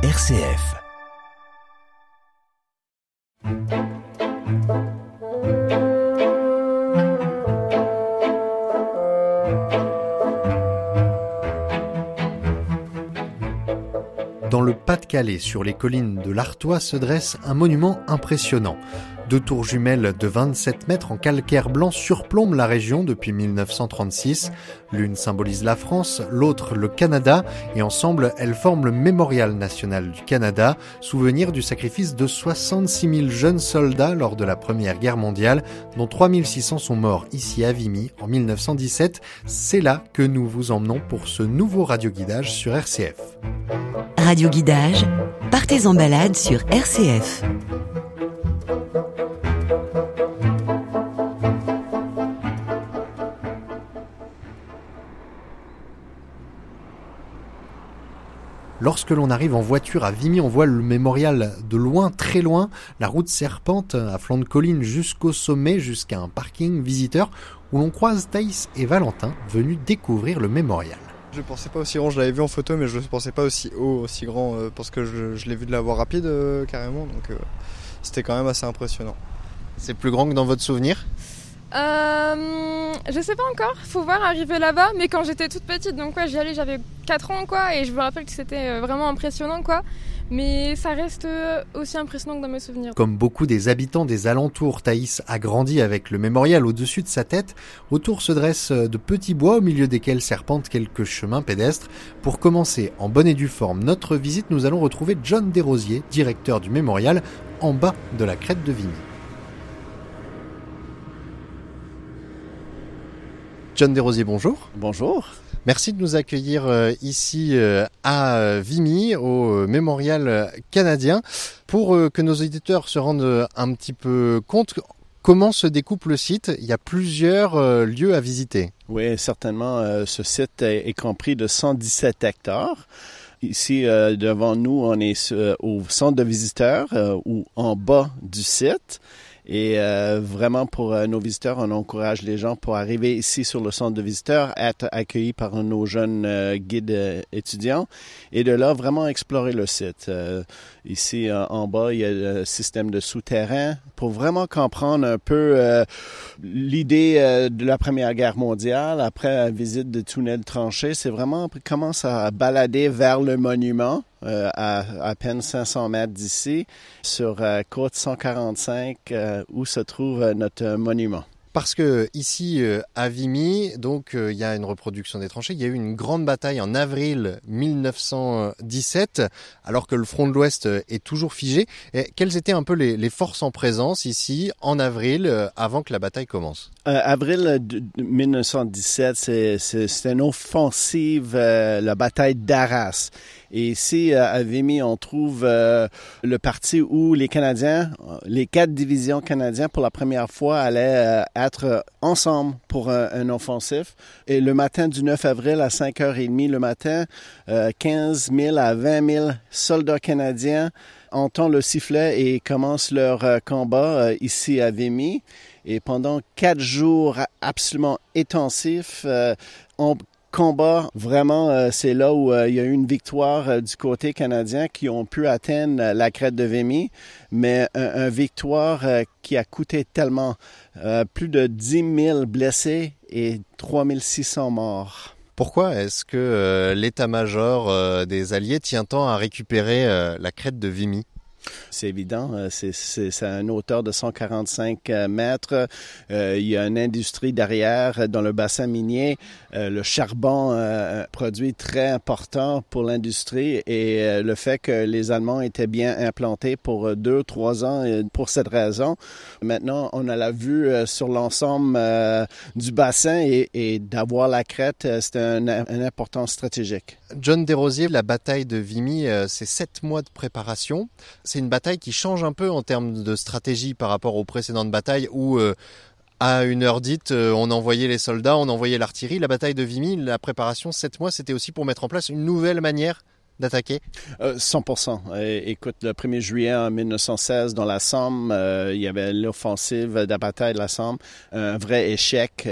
RCF. Dans le Pas-de-Calais, sur les collines de l'Artois, se dresse un monument impressionnant. Deux tours jumelles de 27 mètres en calcaire blanc surplombent la région depuis 1936. L'une symbolise la France, l'autre le Canada, et ensemble elles forment le Mémorial national du Canada, souvenir du sacrifice de 66 000 jeunes soldats lors de la Première Guerre mondiale, dont 3600 sont morts ici à Vimy en 1917. C'est là que nous vous emmenons pour ce nouveau radioguidage sur RCF. Radioguidage, partez en balade sur RCF. Lorsque l'on arrive en voiture à Vimy, on voit le mémorial de loin, très loin. La route serpente à flanc de colline jusqu'au sommet, jusqu'à un parking visiteur où l'on croise Thaïs et Valentin venus découvrir le mémorial. Je pensais pas aussi grand, je l'avais vu en photo, mais je ne pensais pas aussi haut, aussi grand, euh, parce que je, l'ai vu de la voie rapide euh, carrément, euh, c'était quand même assez impressionnant. C'est plus grand que dans votre souvenir euh, je sais pas encore, faut voir arriver là-bas, mais quand j'étais toute petite, donc quoi, j'y allais, j'avais 4 ans quoi, et je me rappelle que c'était euh, vraiment impressionnant quoi. Mais ça reste euh, aussi impressionnant que dans mes souvenirs. Comme beaucoup des habitants des alentours, Thaïs a grandi avec le mémorial au-dessus de sa tête. Autour se dressent euh, de petits bois au milieu desquels serpentent quelques chemins pédestres. Pour commencer en bonne et due forme notre visite, nous allons retrouver John Desrosiers, directeur du mémorial, en bas de la crête de Vimy. John Desrosiers, bonjour. Bonjour. Merci de nous accueillir euh, ici euh, à Vimy, au Mémorial canadien. Pour euh, que nos auditeurs se rendent un petit peu compte, comment se découpe le site? Il y a plusieurs lieux à visiter. Oui, certainement. Ce site est compris de 117 hectares. Ici, devant nous, on est au centre de visiteurs ou en bas du site. Et euh, vraiment, pour euh, nos visiteurs, on encourage les gens pour arriver ici sur le centre de visiteurs, être accueillis par nos jeunes euh, guides étudiants et de là vraiment explorer le site. ici en bas, il y a le système de souterrain pour vraiment comprendre un peu l'idée de la Première Guerre mondiale. Après la visite de tunnels tranchés, c'est vraiment commence à balader vers le monument euh, à à peine 500 mètres d'ici, sur euh, côte 145, euh, où se trouve notre monument. Parce que ici à Vimy, donc il y a une reproduction des tranchées. Il y a eu une grande bataille en avril 1917, alors que le front de l'Ouest est toujours figé. Et quelles étaient un peu les, forces en présence ici en avril, avant que la bataille commence? Avril 1917, c'est une offensive, la bataille d'Arras. Et ici, euh, à Vimy, on trouve euh, le parti où les Canadiens, les quatre divisions canadiennes, pour la première fois, allaient euh, être ensemble pour un, offensif. Et le matin du 9 avril à 5h30 le matin, 15 000 à 20 000 soldats canadiens entendent le sifflet et commencent leur combat ici à Vimy. Et pendant quatre jours absolument intensifs, on combat, vraiment, euh, c'est là où euh, il y a eu une victoire euh, du côté canadien qui ont pu atteindre la crête de Vimy, mais une victoire qui a coûté tellement, plus de 10 000 blessés et 3 600 morts. Pourquoi est-ce que l'état-major des Alliés tient tant à récupérer la crête de Vimy? C'est évident, euh, c'est un hauteur de 145 euh, mètres. Euh, il y a une industrie derrière dans le bassin minier. le charbon, un produit très important pour l'industrie et le fait que les Allemands étaient bien implantés pour deux, trois ans pour cette raison. Maintenant, on a la vue sur l'ensemble du bassin et, d'avoir la crête, c'est un, un important stratégique. John Desrosiers, la bataille de Vimy, c'est sept mois de préparation. Une bataille qui change un peu en termes de stratégie par rapport aux précédentes batailles où euh, à une heure dite, euh, on envoyait les soldats, on envoyait l'artillerie. La bataille de Vimy, la préparation, sept mois, c'était aussi pour mettre en place une nouvelle manière d'attaquer 100%. écoute, le 1er juillet en 1916, dans la Somme, il y avait l'offensive de la bataille de la Somme. Un vrai échec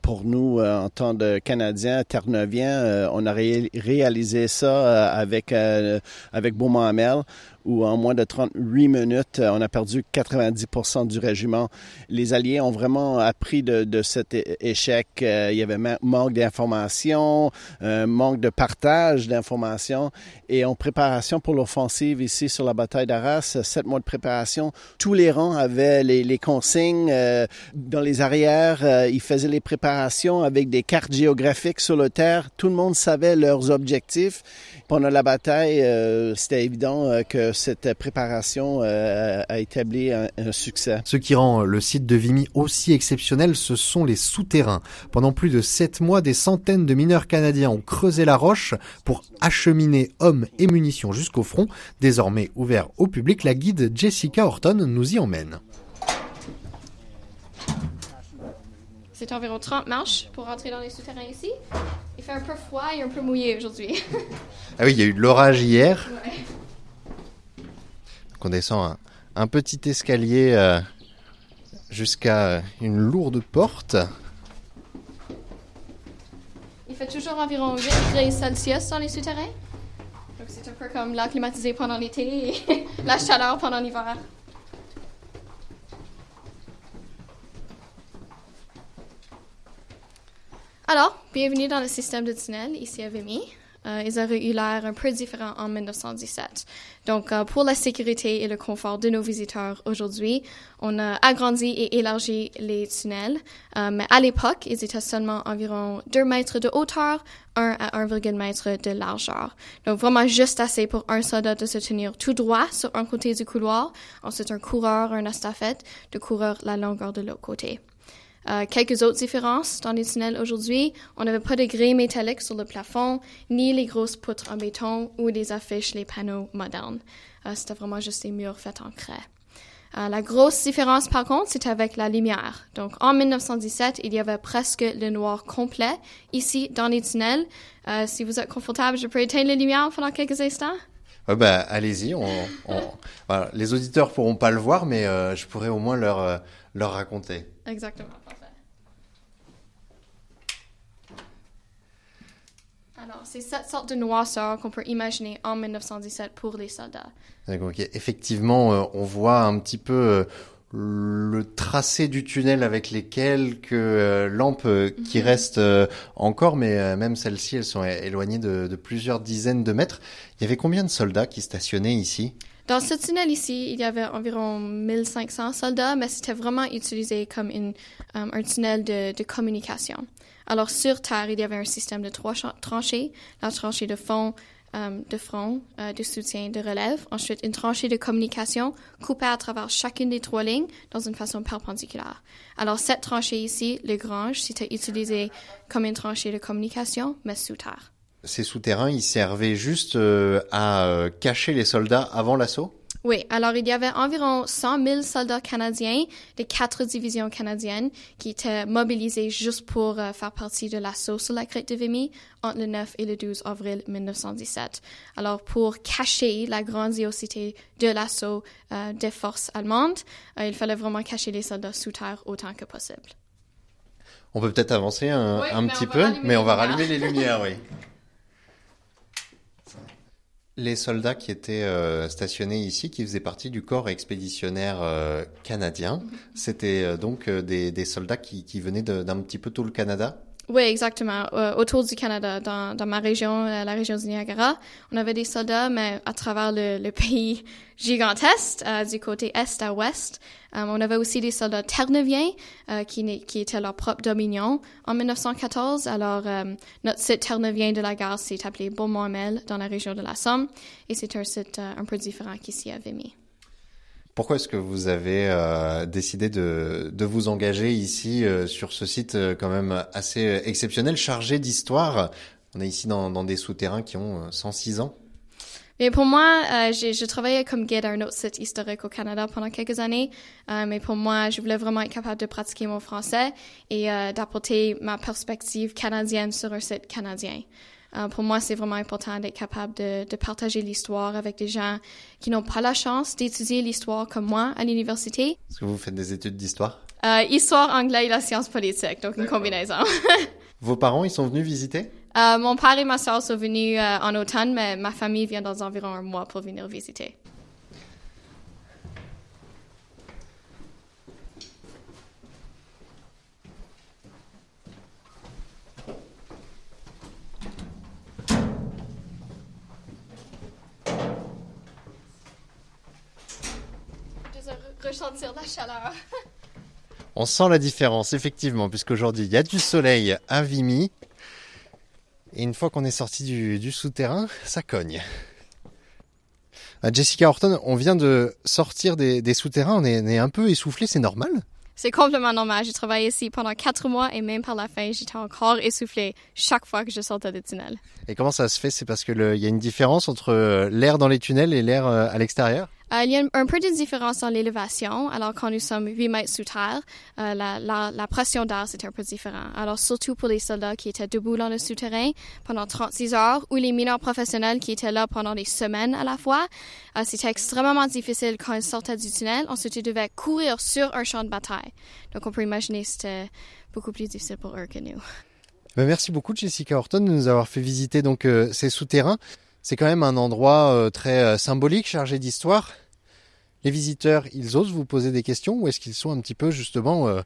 pour nous en tant que Canadiens, Terre-Neuviens. on a réalisé ça avec, avec Beaumont-Hamel où en moins de 38 minutes, euh, on a perdu 90 du régiment. Les Alliés ont vraiment appris de, de cet échec. Euh, il y avait manque d'informations, euh, manque de partage d'informations. Et en préparation pour l'offensive ici sur la bataille d'Arras, sept mois de préparation, tous les rangs avaient les, consignes. dans les arrières, ils faisaient les préparations avec des cartes géographiques sur le terre. Tout le monde savait leurs objectifs. Pendant la bataille, c'était évident que cette préparation euh, a établi un, succès. Ce qui rend le site de Vimy aussi exceptionnel, ce sont les souterrains. Pendant plus de sept mois, des centaines de mineurs canadiens ont creusé la roche pour acheminer hommes et munitions jusqu'au front. Désormais ouvert au public, la guide Jessica Horton nous y emmène. C'est environ 30 marches pour rentrer dans les souterrains ici. Il fait un peu froid et un peu mouillé aujourd'hui. ah oui, il y a eu de l'orage hier. On descend un, petit escalier euh, jusqu'à une lourde porte. Il fait toujours environ 20 degrés Celsius dans les souterrains. C'est un peu comme l'air climatisé pendant l'été et la chaleur pendant l'hiver. Alors, bienvenue dans le système de tunnel ici à Vimy. Euh, ils auraient eu l'air un peu différents en 1917. Donc, euh, pour la sécurité et le confort de nos visiteurs aujourd'hui, on a agrandi et élargi les tunnels, euh, mais à l'époque, ils étaient seulement environ 2 mètres de hauteur, 1 à 1,1 mètre de largeur. Donc, vraiment juste assez pour un soldat de se tenir tout droit sur un côté du couloir, ensuite un coureur, un estafette, de courir la longueur de l'autre côté. Euh, quelques autres différences dans les tunnels aujourd'hui. On n'avait pas de grilles métalliques sur le plafond, ni les grosses poutres en béton ou des affiches, les panneaux modernes. Euh, c'était vraiment juste des murs faits en craie. Euh, la grosse différence, par contre, c'était avec la lumière. Donc, en 1917, il y avait presque le noir complet ici dans les tunnels. si vous êtes confortable, je peux éteindre les lumières pendant quelques instants. bah, allez-y. On, les auditeurs pourront pas le voir, mais je pourrais au moins leur, leur raconter. Exactement. Alors, c'est cette sorte de noirceur qu'on peut imaginer en 1917 pour les soldats. Effectivement, euh, on voit un petit peu euh, le tracé du tunnel avec les quelques euh, lampes qui mhm. restent encore, mais même celles-ci, elles sont éloignées de, de, plusieurs dizaines de mètres. Il y avait combien de soldats qui stationnaient ici? Dans ce tunnel ici, il y avait environ 1500 soldats, mais c'était vraiment utilisé comme une, un tunnel de, de communication. Alors sur Terre, il y avait un système de trois tranchées, la tranchée de fond, euh, de front, euh, de soutien, de relève. Ensuite, une tranchée de communication coupée à travers chacune des trois lignes dans une façon perpendiculaire. Alors cette tranchée ici, le grange, c'était utilisé comme une tranchée de communication, mais sous terre. Ces souterrains, ils servaient juste euh, à cacher les soldats avant l'assaut? Oui, alors il y avait environ 100 000 soldats canadiens des quatre divisions canadiennes qui étaient mobilisés juste pour euh, faire partie de l'assaut sur la crête de Vimy entre le 9 et le 12 avril 1917. Alors pour cacher la grandiosité de l'assaut euh, des forces allemandes, euh, il fallait vraiment cacher les soldats sous terre autant que possible. On peut peut-être avancer un, un petit peu, mais on va rallumer les lumières, oui. Les soldats qui étaient euh, stationnés ici, qui faisaient partie du corps expéditionnaire euh, canadien, mhm. c'était euh, donc des, des, soldats qui, qui venaient d'un petit peu tout le Canada? Oui, exactement. autour du Canada, dans, dans ma région, la région du Niagara, on avait des soldats, mais à travers le, le pays gigantesque, du côté est à ouest. on avait aussi des soldats terneviens qui, qui étaient leur propre dominion en 1914. Alors, notre site ternevien de la gare s'est appelé Beaumont-Hamel dans la région de la Somme, et c'est un site un peu différent qu'ici à Vimy. Pourquoi est-ce que vous avez euh, décidé de, de, vous engager ici euh, sur ce site euh, quand même assez exceptionnel, chargé d'histoire? On est ici dans, dans des souterrains qui ont 106 ans. Mais pour moi, euh, j'ai travaillé comme guide à un autre site historique au Canada pendant quelques années. mais pour moi, je voulais vraiment être capable de pratiquer mon français et d'apporter ma perspective canadienne sur un site canadien. Euh, pour moi, c'est vraiment important d'être capable de, de partager l'histoire avec des gens qui n'ont pas la chance d'étudier l'histoire comme moi à l'université. Est-ce que vous faites des études d'histoire? Euh, histoire, anglais et la science politique, donc une combinaison. Vos parents, ils sont venus visiter? Euh, mon père et ma soeur sont venus euh, en automne, mais ma famille vient dans environ un mois pour venir visiter. La chaleur. On sent la différence, effectivement, puisqu'aujourd'hui, il y a du soleil à Vimy. Et une fois qu'on est sorti du, du souterrain, ça cogne. Euh, Jessica Horton, on vient de sortir des, des souterrains, on est, on est un peu essoufflé, c'est normal? C'est complètement normal. J'ai travaillé ici pendant quatre mois et même par la fin, j'étais encore essoufflée chaque fois que je sortais des tunnels. Et comment ça se fait? C'est parce que le- il y a une différence entre euh, l'air dans les tunnels et l'air euh, à l'extérieur? Il y a un, peu de différence dans l'élévation. Alors, quand nous sommes 8 mètres sous terre, euh, la, pression d'air, c'était un peu différent. Alors, surtout pour les soldats qui étaient debout dans le souterrain pendant 36 heures ou les mineurs professionnels qui étaient là pendant des semaines à la fois, euh, c'était extrêmement difficile quand ils sortaient du tunnel. Ensuite, ils devaient courir sur un champ de bataille. Donc, on peut imaginer que c'était beaucoup plus difficile pour eux que nous. Ben, Merci beaucoup Jessica Horton de nous avoir fait visiter donc euh, ces souterrains. C'est quand même un endroit euh, très euh, symbolique, chargé d'histoire. Les visiteurs, ils osent vous poser des questions ou est-ce qu'ils sont un petit peu justement euh,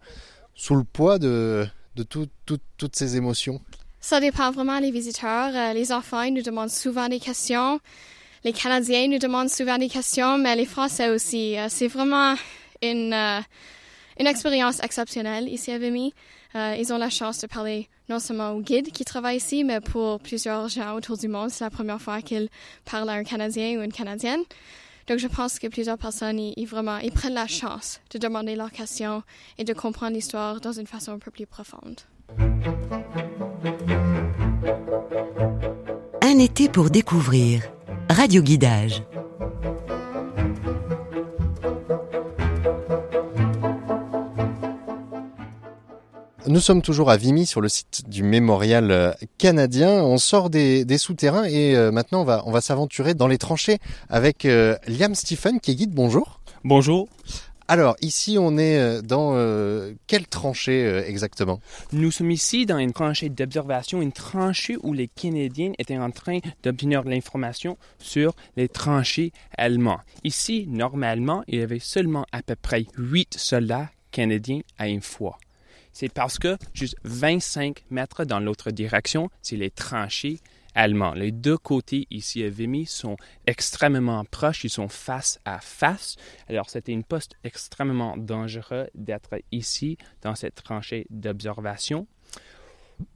sous le poids de, de tout- tout- toutes ces émotions? Ça dépend vraiment des visiteurs. Euh, les enfants, ils nous demandent souvent des questions. Les Canadiens nous demandent souvent des questions, mais les Français aussi. Euh, c'est vraiment une, une expérience exceptionnelle ici à Vimy. Ils ont la chance de parler non seulement aux guides qui travaillent ici, mais pour plusieurs gens autour du monde, c'est la première fois qu'ils parlent à un Canadien ou une Canadienne. Donc, je pense que plusieurs personnes, ils, prennent la chance de demander leurs questions et de comprendre l'histoire dans une façon un peu plus profonde. Un été pour découvrir. Radio Guidage. Nous sommes toujours à Vimy sur le site du mémorial euh, canadien. On sort des, des souterrains et euh, maintenant on va, on va s'aventurer dans les tranchées avec euh, Liam Stephen qui est guide. Bonjour. Bonjour, Alors ici on est dans euh, quelle tranchée exactement? Nous sommes ici dans une tranchée d'observation, une tranchée où les Canadiens étaient en train d'obtenir de l'information sur les tranchées allemands. Ici, normalement, il y avait seulement à peu près 8 soldats canadiens à une fois. C'est parce que juste 25 mètres dans l'autre direction, c'est les tranchées allemands. Les deux côtés ici à Vimy sont extrêmement proches, ils sont face à face. Alors c'était une poste extrêmement dangereux d'être ici dans cette tranchée d'observation.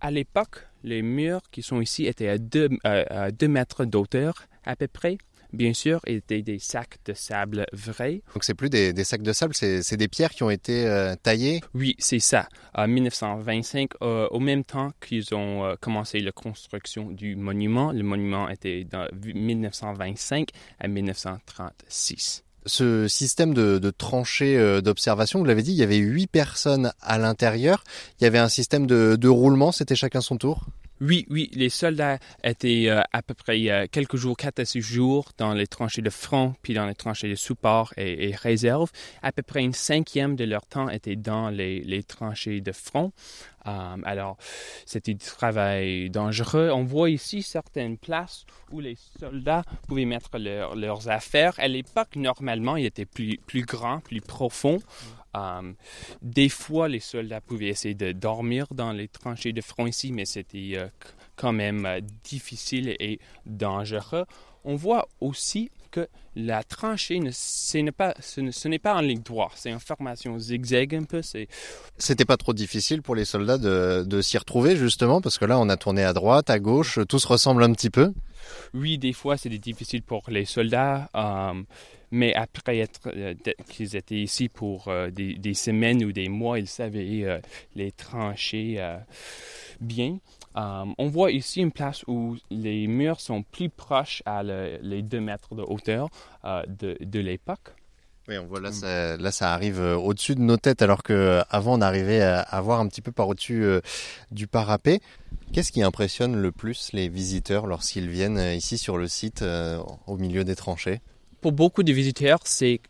À l'époque, les murs qui sont ici étaient à 2 mètres d'auteur à peu près. Bien sûr, étaient des sacs de sable vrais. Donc c'est plus des, des sacs de sable, c'est des pierres qui ont été euh, taillées? Oui, c'est ça. En 1925, euh, au même temps qu'ils ont euh, commencé la construction du monument, le monument était dans 1925 à 1936. Ce système de, de tranchées d'observation, vous l'avez dit, il y avait huit personnes à l'intérieur. Il y avait un système de, de roulement, c'était chacun son tour? Oui, oui, les soldats étaient euh, à peu près euh, quelques jours, quatre à six jours dans les tranchées de front, puis dans les tranchées de support et, réserve. À peu près une cinquième de leur temps était dans les tranchées de front. Euh, alors, c'était du travail dangereux. On voit ici certaines places où les soldats pouvaient mettre leur- leurs affaires. À l'époque, normalement, il était plus, plus grand, plus profond. Euh, des fois, les soldats pouvaient essayer de dormir dans les tranchées de front ici, mais c'était euh, quand même difficile et dangereux. On voit aussi que la tranchée, ne, ce n'est pas, ce ne- ce n'est pas en ligne droite, c'est en formation zigzag un peu. C'est C'était pas trop difficile pour les soldats de, de s'y retrouver justement, parce que là on a tourné à droite, à gauche, tout se ressemble un petit peu. Oui, des fois, c'était difficile pour les soldats, euh, mais après être euh, qu'ils étaient ici pour euh, des, des semaines ou des mois, ils savaient euh, les trancher bien. Euh, on voit ici une place où les murs sont plus proches à le- les deux mètres de hauteur euh, de, de l'époque. Oui, on voit là, ça, là, ça arrive euh, au-dessus de nos têtes, alors que avant on arrivait à, à voir un petit peu par au-dessus euh, du parapet. Qu'est-ce qui impressionne le plus les visiteurs lorsqu'ils viennent ici sur le site, euh, au milieu des tranchées? Pour beaucoup de visiteurs, c'est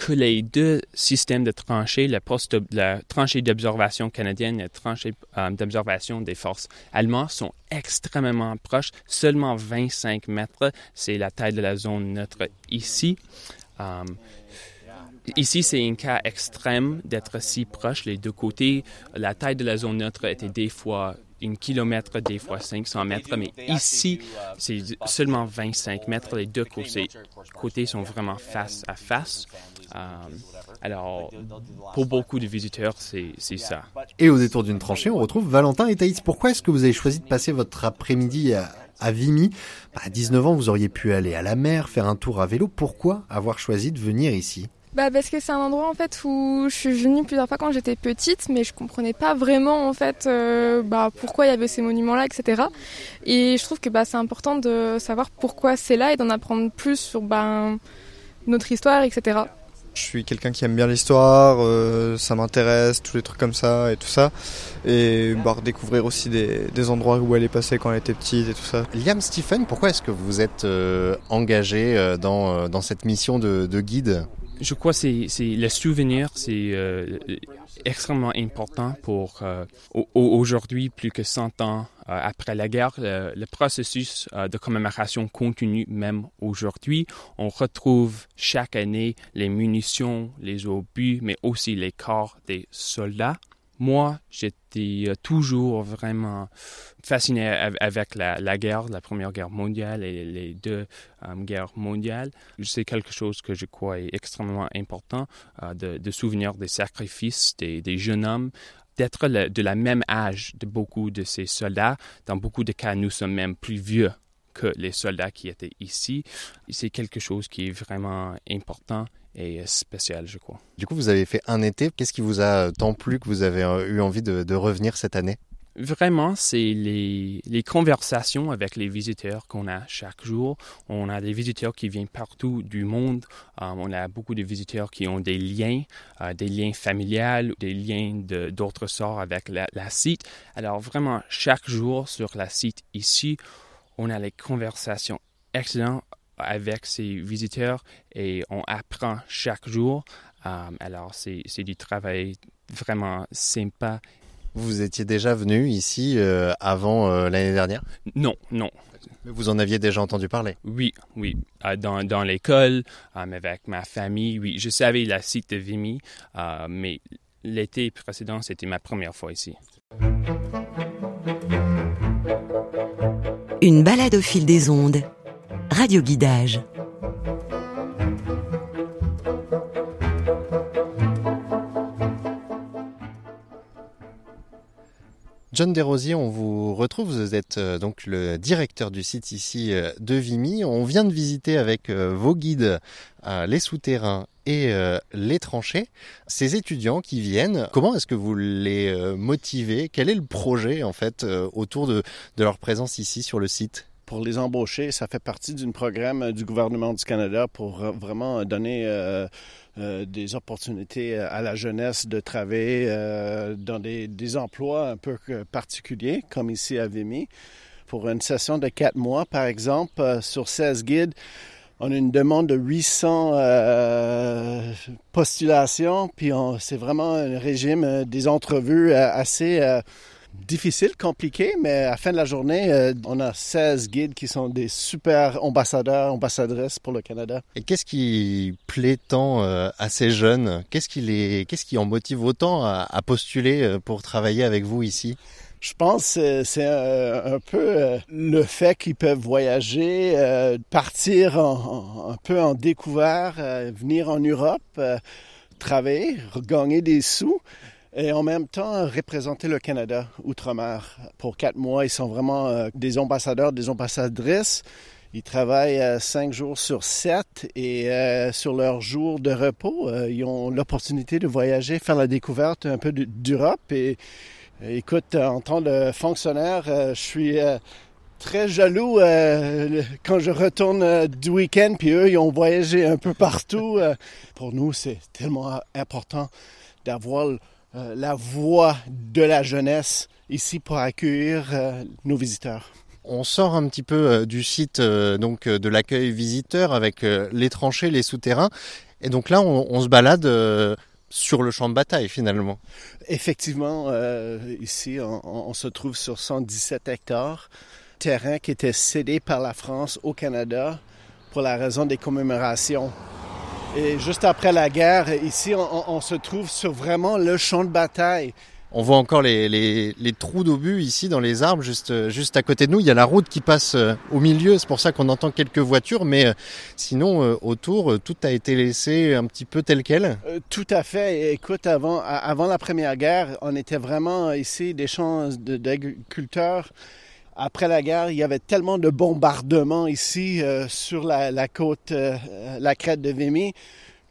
que les deux systèmes de tranchées, le poste la tranchée d'observation canadienne et la tranchée euh, d'observation des forces allemandes, sont extrêmement proches. Seulement 25 mètres, c'est la taille de la zone neutre ici. Euh, Ici, c'est un cas extrême d'être si proche les deux côtés. La taille de la zone neutre était des fois un kilomètre, des fois 500 mètres, mais ici, c'est seulement 25 mètres. Les deux côtés, sont vraiment face à face. Euh, alors, pour beaucoup de visiteurs, c'est ça. Et au détour d'une tranchée, on retrouve Valentin et Thaïs. Pourquoi est-ce que vous avez choisi de passer votre après-midi à, à Vimy? Bah, À 19 ans, vous auriez pu aller à la mer, faire un tour à vélo. Pourquoi avoir choisi de venir ici? Bah parce que c'est un endroit en fait où je suis venue plusieurs fois quand j'étais petite, mais je comprenais pas vraiment en fait euh, bah, pourquoi il y avait ces monuments-là, etc. Et je trouve que bah, c'est important de savoir pourquoi c'est là et d'en apprendre plus sur bah, notre histoire, etc. Je suis quelqu'un qui aime bien l'histoire, euh, ça m'intéresse, tous les trucs comme ça et tout ça. Et bah, redécouvrir aussi des, des endroits où elle est passée quand elle était petite et tout ça. Liam Stephen, pourquoi est-ce que vous êtes euh, engagé euh, dans, dans cette mission de, de guide? Je crois que c'est le souvenir, c'est euh, extrêmement important pour euh, au- au- aujourd'hui, plus que 100 ans euh, après la guerre. Le, le processus euh, de commémoration continue même aujourd'hui. On retrouve chaque année les munitions, les obus, mais aussi les corps des soldats. Moi, j'étais euh, toujours vraiment fasciné av- avec la, guerre, la Première Guerre mondiale et les deux euh, guerres mondiales. C'est quelque chose que je crois est extrêmement important euh, de, souvenir des sacrifices des, des jeunes hommes, d'être de la même âge de beaucoup de ces soldats. Dans beaucoup de cas, nous sommes même plus vieux que les soldats qui étaient ici. C'est quelque chose qui est vraiment important et euh, spécial, je crois. Du coup, vous avez fait un été. Qu'est-ce qui vous a tant plu que vous avez euh, eu envie de, de revenir cette année? Vraiment, c'est les, les conversations avec les visiteurs qu'on a chaque jour. On a des visiteurs qui viennent partout du monde. Euh, on a beaucoup de visiteurs qui ont des liens, euh, des liens familiales, des liens de- d'autres sorts avec la, la site. Alors vraiment, chaque jour sur la site ici, on a les conversations excellentes avec ces visiteurs et on apprend chaque jour. Euh, alors c'est c'est du travail vraiment sympa Vous étiez déjà venu ici euh, avant euh, l'année dernière? Non, non. Mais Vous en aviez déjà entendu parler? Oui, oui. Dans dans l'école, euh, avec ma famille, oui. Je savais la site de Vimy, mais l'été précédent, c'était ma première fois ici. Une balade au fil des ondes. Radio Guidage. John Desrosiers, on vous retrouve. Vous êtes euh, donc le directeur du site ici euh, de Vimy. On vient de visiter avec euh, vos guides les souterrains et les tranchées. Ces étudiants qui viennent, comment est-ce que vous les motivez? Quel est le projet en fait autour de leur présence ici sur le site? Pour les embaucher, ça fait partie d'un programme euh, du gouvernement du Canada pour euh, vraiment donner euh, euh, des opportunités euh, à la jeunesse de travailler euh, dans des, emplois un peu particuliers, comme ici à Vimy. Pour une session de quatre mois, par exemple, euh, sur 16 guides, on a une demande de 800 euh, postulations, puis c'est vraiment un régime euh, des entrevues euh, assez euh, difficile, compliqué, mais à la fin de la journée, euh, on a 16 guides qui sont des super ambassadeurs, ambassadrices pour le Canada. Et qu'est-ce qui plaît tant euh, à ces jeunes? Qu'est-ce qui les, qu'est-ce qui en motive autant à, à postuler euh, pour travailler avec vous ici? Je pense que c'est un peu le fait qu'ils peuvent voyager, partir en- un peu en découvert, venir en Europe, travailler, gagner des sous et en même temps représenter le Canada outre-mer. Pour quatre mois, ils sont vraiment euh, des ambassadeurs, des ambassadrices. Ils travaillent euh, cinq jours sur sept et euh, sur leurs jours de repos, euh, ils ont l'opportunité de voyager, faire la découverte un peu de- d'Europe et Écoute, en tant que fonctionnaire, je suis très jaloux euh, quand je retourne du week-end, puis eux, ils ont voyagé un peu partout. Pour nous, c'est tellement important d'avoir la voix de la jeunesse ici pour accueillir nos visiteurs. On sort un petit peu du site donc de l'accueil visiteur avec les tranchées, les souterrains, et donc là, on, se balade sur le champ de bataille finalement. Effectivement, ici, on, on, se trouve sur 117 hectares terrain qui était cédé par la France au Canada pour la raison des commémorations. Et juste après la guerre, ici, on, se trouve sur vraiment le champ de bataille. On voit encore les, les, trous d'obus ici dans les arbres, juste, juste à côté de nous. Il y a la route qui passe euh, au milieu, c'est pour ça qu'on entend quelques voitures, mais euh, sinon, euh, autour, tout a été laissé un petit peu tel quel. tout à fait. Écoute, avant, avant la Première Guerre, on était vraiment ici des champs d'agriculteurs après la guerre, il y avait tellement de bombardements ici euh, sur la, côte, euh, la crête de Vimy,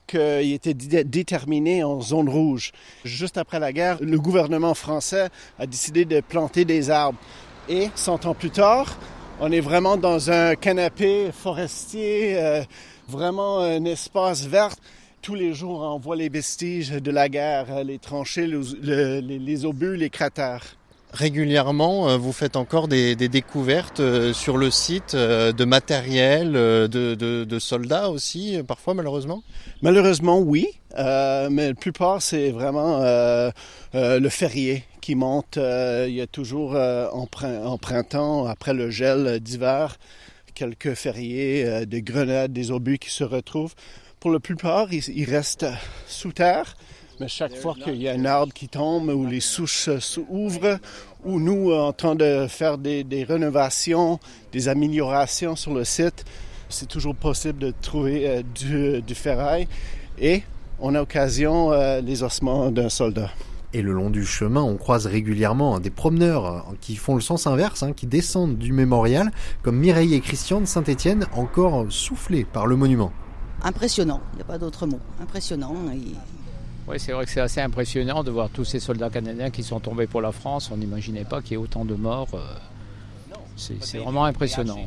qu'il était déterminé en zone rouge. Juste après la guerre, le gouvernement français a décidé de planter des arbres. Et 100 ans plus tard, on est vraiment dans un canapé forestier, euh, vraiment un espace vert. Tous les jours, on voit les vestiges de la guerre, les tranchées, les obus, les cratères régulièrement, euh, vous faites encore des, découvertes euh, sur le site euh, de matériel, de, soldats aussi, parfois malheureusement? Malheureusement, oui. mais la plupart, c'est vraiment le ferrier qui monte. il y a toujours en, printemps, après le gel d'hiver, quelques ferriers, des grenades, des obus qui se retrouvent. Pour la plupart, ils restent sous terre. Mais chaque fois qu'il y a un arbre qui tombe ou les souches s'ouvrent, ou nous en train de faire des, rénovations, des améliorations sur le site, c'est toujours possible de trouver euh, du, ferraille et on a occasion euh, les ossements d'un soldat. Et le long du chemin, on croise régulièrement des promeneurs euh, qui font le sens inverse, hein, qui descendent du mémorial, comme Mireille et Christian de Saint-Étienne, encore soufflés par le monument. Impressionnant, il n'y a pas d'autre mot. Impressionnant. Oui, c'est vrai que c'est assez impressionnant de voir tous ces soldats canadiens qui sont tombés pour la France. On n'imaginait pas qu'il y ait autant de morts. Euh, c'est vraiment impressionnant.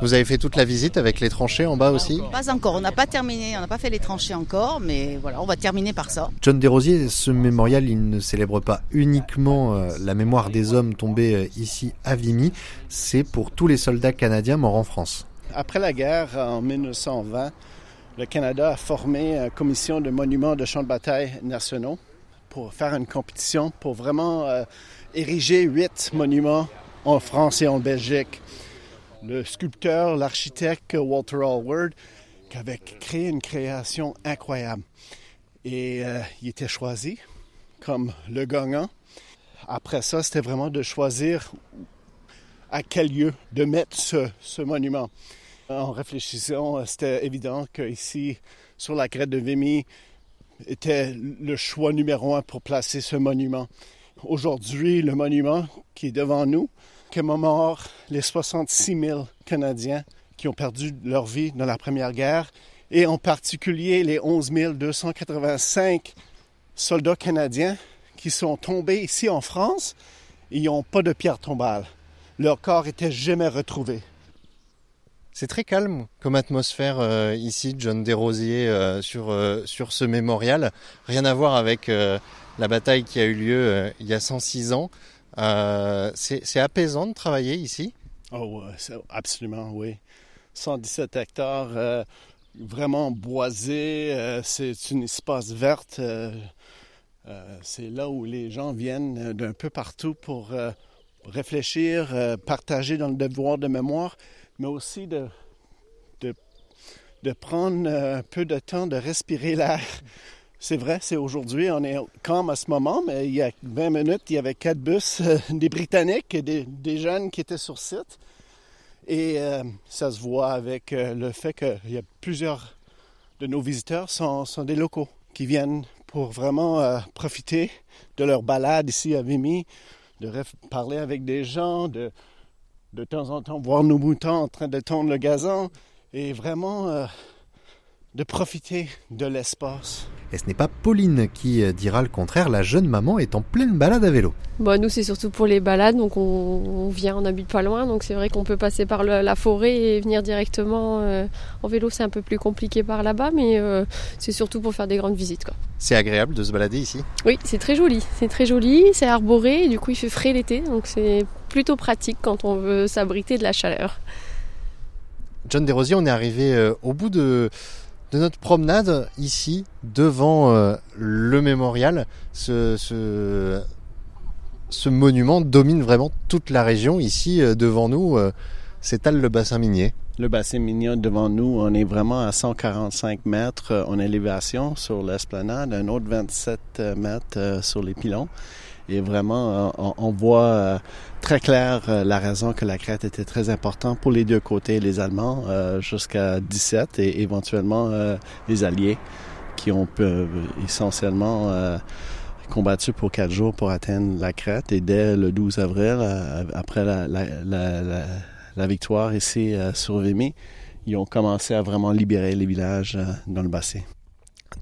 Vous avez fait toute la visite avec les tranchées en bas aussi? Pas encore, on n'a pas terminé, on n'a pas fait les tranchées encore, mais voilà, on va terminer par ça. John Desrosiers, ce mémorial, il ne célèbre pas uniquement euh, la mémoire des hommes tombés euh, ici à Vimy, c'est pour tous les soldats canadiens morts en France. Après la guerre, en 1920, le Canada a formé une commission de monuments de champs de bataille nationaux pour faire une compétition pour vraiment euh, ériger huit monuments en France et en Belgique. Le sculpteur, l'architecte Walter Allward, qui avait créé une création incroyable. Et euh, il était choisi comme le gagnant. Après ça, c'était vraiment de choisir à quel lieu de mettre ce monument. En réfléchissant, c'était évident qu'ici, sur la crête de Vimy, était le choix numéro un pour placer ce monument. Aujourd'hui, le monument qui est devant nous commémore les 66 000 Canadiens qui ont perdu leur vie dans la Première Guerre et en particulier les 11 285 soldats canadiens qui sont tombés ici en France et n'ont pas de pierre tombale. Leur corps était jamais retrouvé. C'est très calme comme atmosphère euh, ici, John Desrosiers, euh, sur, euh, sur ce mémorial. Rien à voir avec la bataille qui a eu lieu il y a 106 ans. c'est apaisant de travailler ici Oh, absolument, oui. 117 hectares, vraiment boisé. c'est une espace verte. c'est là où les gens viennent d'un peu partout pour réfléchir, partager dans le devoir de mémoire mais aussi de, de, prendre un peu de temps de respirer l'air. C'est vrai, c'est aujourd'hui, on est calme à ce moment, mais il y a 20 minutes, il y avait quatre bus, euh, des Britanniques et des, jeunes qui étaient sur site. Et euh, ça se voit avec euh, le fait qu'il y a plusieurs de nos visiteurs sont, sont des locaux qui viennent pour vraiment profiter de leur balade ici à Vimy, de parler avec des gens, de, de temps en temps voir nos moutons en train de tondre le gazon et vraiment euh, de profiter de l'espace. Et ce n'est pas Pauline qui euh, dira le contraire, la jeune maman est en pleine balade à vélo. Bon, bah, nous, c'est surtout pour les balades, donc on, vient, on habite pas loin, donc c'est vrai qu'on peut passer par la forêt et venir directement euh, en vélo, c'est un peu plus compliqué par là-bas, mais euh, c'est surtout pour faire des grandes visites. C'est agréable de se balader ici? Oui, c'est très joli, c'est très joli, c'est arboré, et du coup il fait frais l'été, donc c'est plutôt pratique quand on veut s'abriter de la chaleur. John Desrosiers, on est arrivé au bout de, notre promenade ici, devant euh, le mémorial. Ce, monument domine vraiment toute la région. Ici, euh, devant nous, s'étale le bassin minier. Le bassin minier devant nous, on est vraiment à 145 mètres en élévation sur l'esplanade, un autre 27 mètres sur les pilons. Et vraiment, on, voit très clair euh, la raison que la crête était très importante pour les deux côtés, les Allemands euh, jusqu'à 17 et éventuellement euh, les Alliés qui ont essentiellement combattu pour quatre jours pour atteindre la crête et dès le 12 avril, après la, victoire ici sur Vimy, ils ont commencé à vraiment libérer les villages dans le bassin.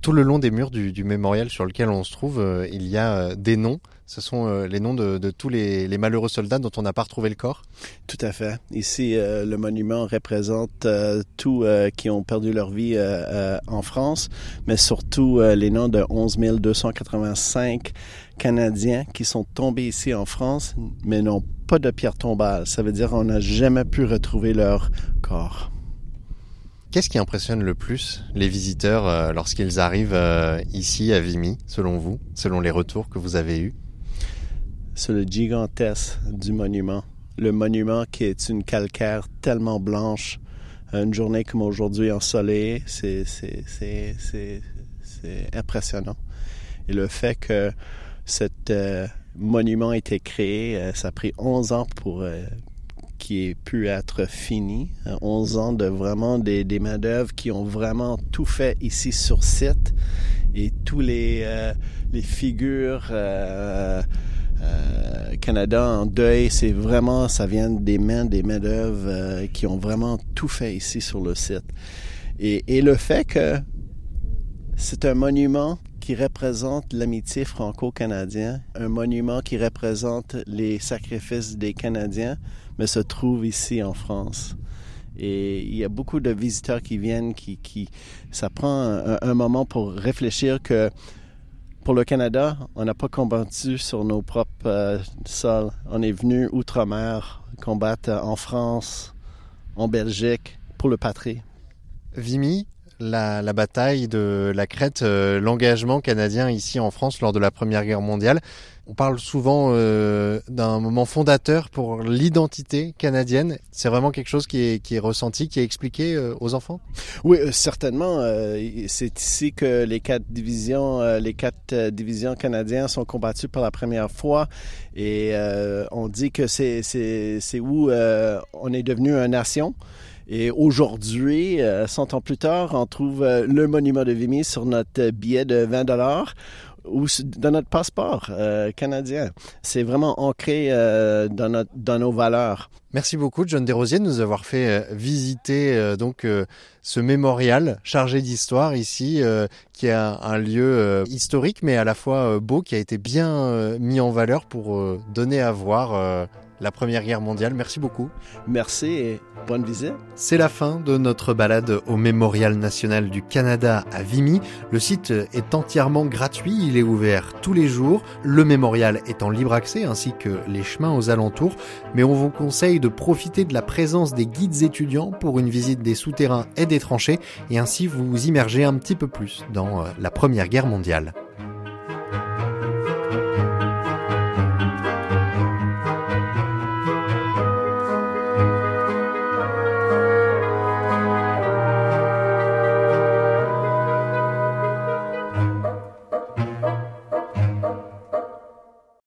Tout le long des murs du, mémorial sur lequel on se trouve, euh, il y a euh, des noms. Ce sont euh, les noms de, tous les, malheureux soldats dont on n'a pas retrouvé le corps. Tout à fait. Ici, le monument représente tous qui ont perdu leur vie en France, mais surtout les noms de 11 285 Canadiens qui sont tombés ici en France, mais n'ont pas de pierre tombale. Ça veut dire qu'on n'a jamais pu retrouver leur corps. Qu'est-ce qui impressionne le plus les visiteurs euh, lorsqu'ils arrivent euh, ici à Vimy, selon vous, selon les retours que vous avez eus? C'est le gigantesque du monument. Le monument qui est une calcaire tellement blanche. Une journée comme aujourd'hui ensoleillée, c'est, c'est, impressionnant. Et le fait que ce euh, monument a été créé, ça a pris 11 ans pour qui ait pu être fini. 11 ans de vraiment des, des main-d'œuvre qui ont vraiment tout fait ici sur site et tous les, euh, les figures euh, euh, Canada en deuil, c'est vraiment, ça vient des mains, des main-d'œuvre qui ont vraiment tout fait ici sur le site. Et, et le fait que c'est un monument qui représente l'amitié franco-canadienne, un monument qui représente les sacrifices des Canadiens, mais se trouve ici en France. Et il y a beaucoup de visiteurs qui viennent, qui, qui ça prend un, moment pour réfléchir que pour le Canada, on n'a pas combattu sur nos propres euh, sols. On est venu outre-mer combattre en France, en Belgique, pour le patrie. Vimy, la, bataille de la Crète, euh, l'engagement canadien ici en France lors de la Première Guerre mondiale. On parle souvent euh, d'un moment fondateur pour l'identité canadienne. C'est vraiment quelque chose qui est, qui est ressenti, qui est expliqué euh, aux enfants? Oui, certainement. c'est ici que les quatre divisions, les quatre divisions canadiennes sont combattues pour la première fois. Et on dit que c'est, où on est devenu une nation. Et aujourd'hui, 100 euh, ans plus tard, on trouve euh, le monument de Vimy sur notre billet de 20 dollars ou dans notre passeport euh, canadien. C'est vraiment ancré dans, notre, dans nos valeurs. Merci beaucoup, John Desrosiers, de nous avoir fait visiter donc ce mémorial chargé d'histoire ici, qui est un, un lieu historique, mais à la fois beau, qui a été bien mis en valeur pour donner à voir la Première Guerre mondiale. Merci beaucoup. Merci et bonne visite. C'est la fin de notre balade au Mémorial national du Canada à Vimy. Le site est entièrement gratuit, il est ouvert tous les jours. Le mémorial est en libre accès ainsi que les chemins aux alentours, mais on vous conseille de profiter de la présence des guides étudiants pour une visite des souterrains et des tranchées et ainsi vous immerger un petit peu plus dans euh, la Première Guerre mondiale.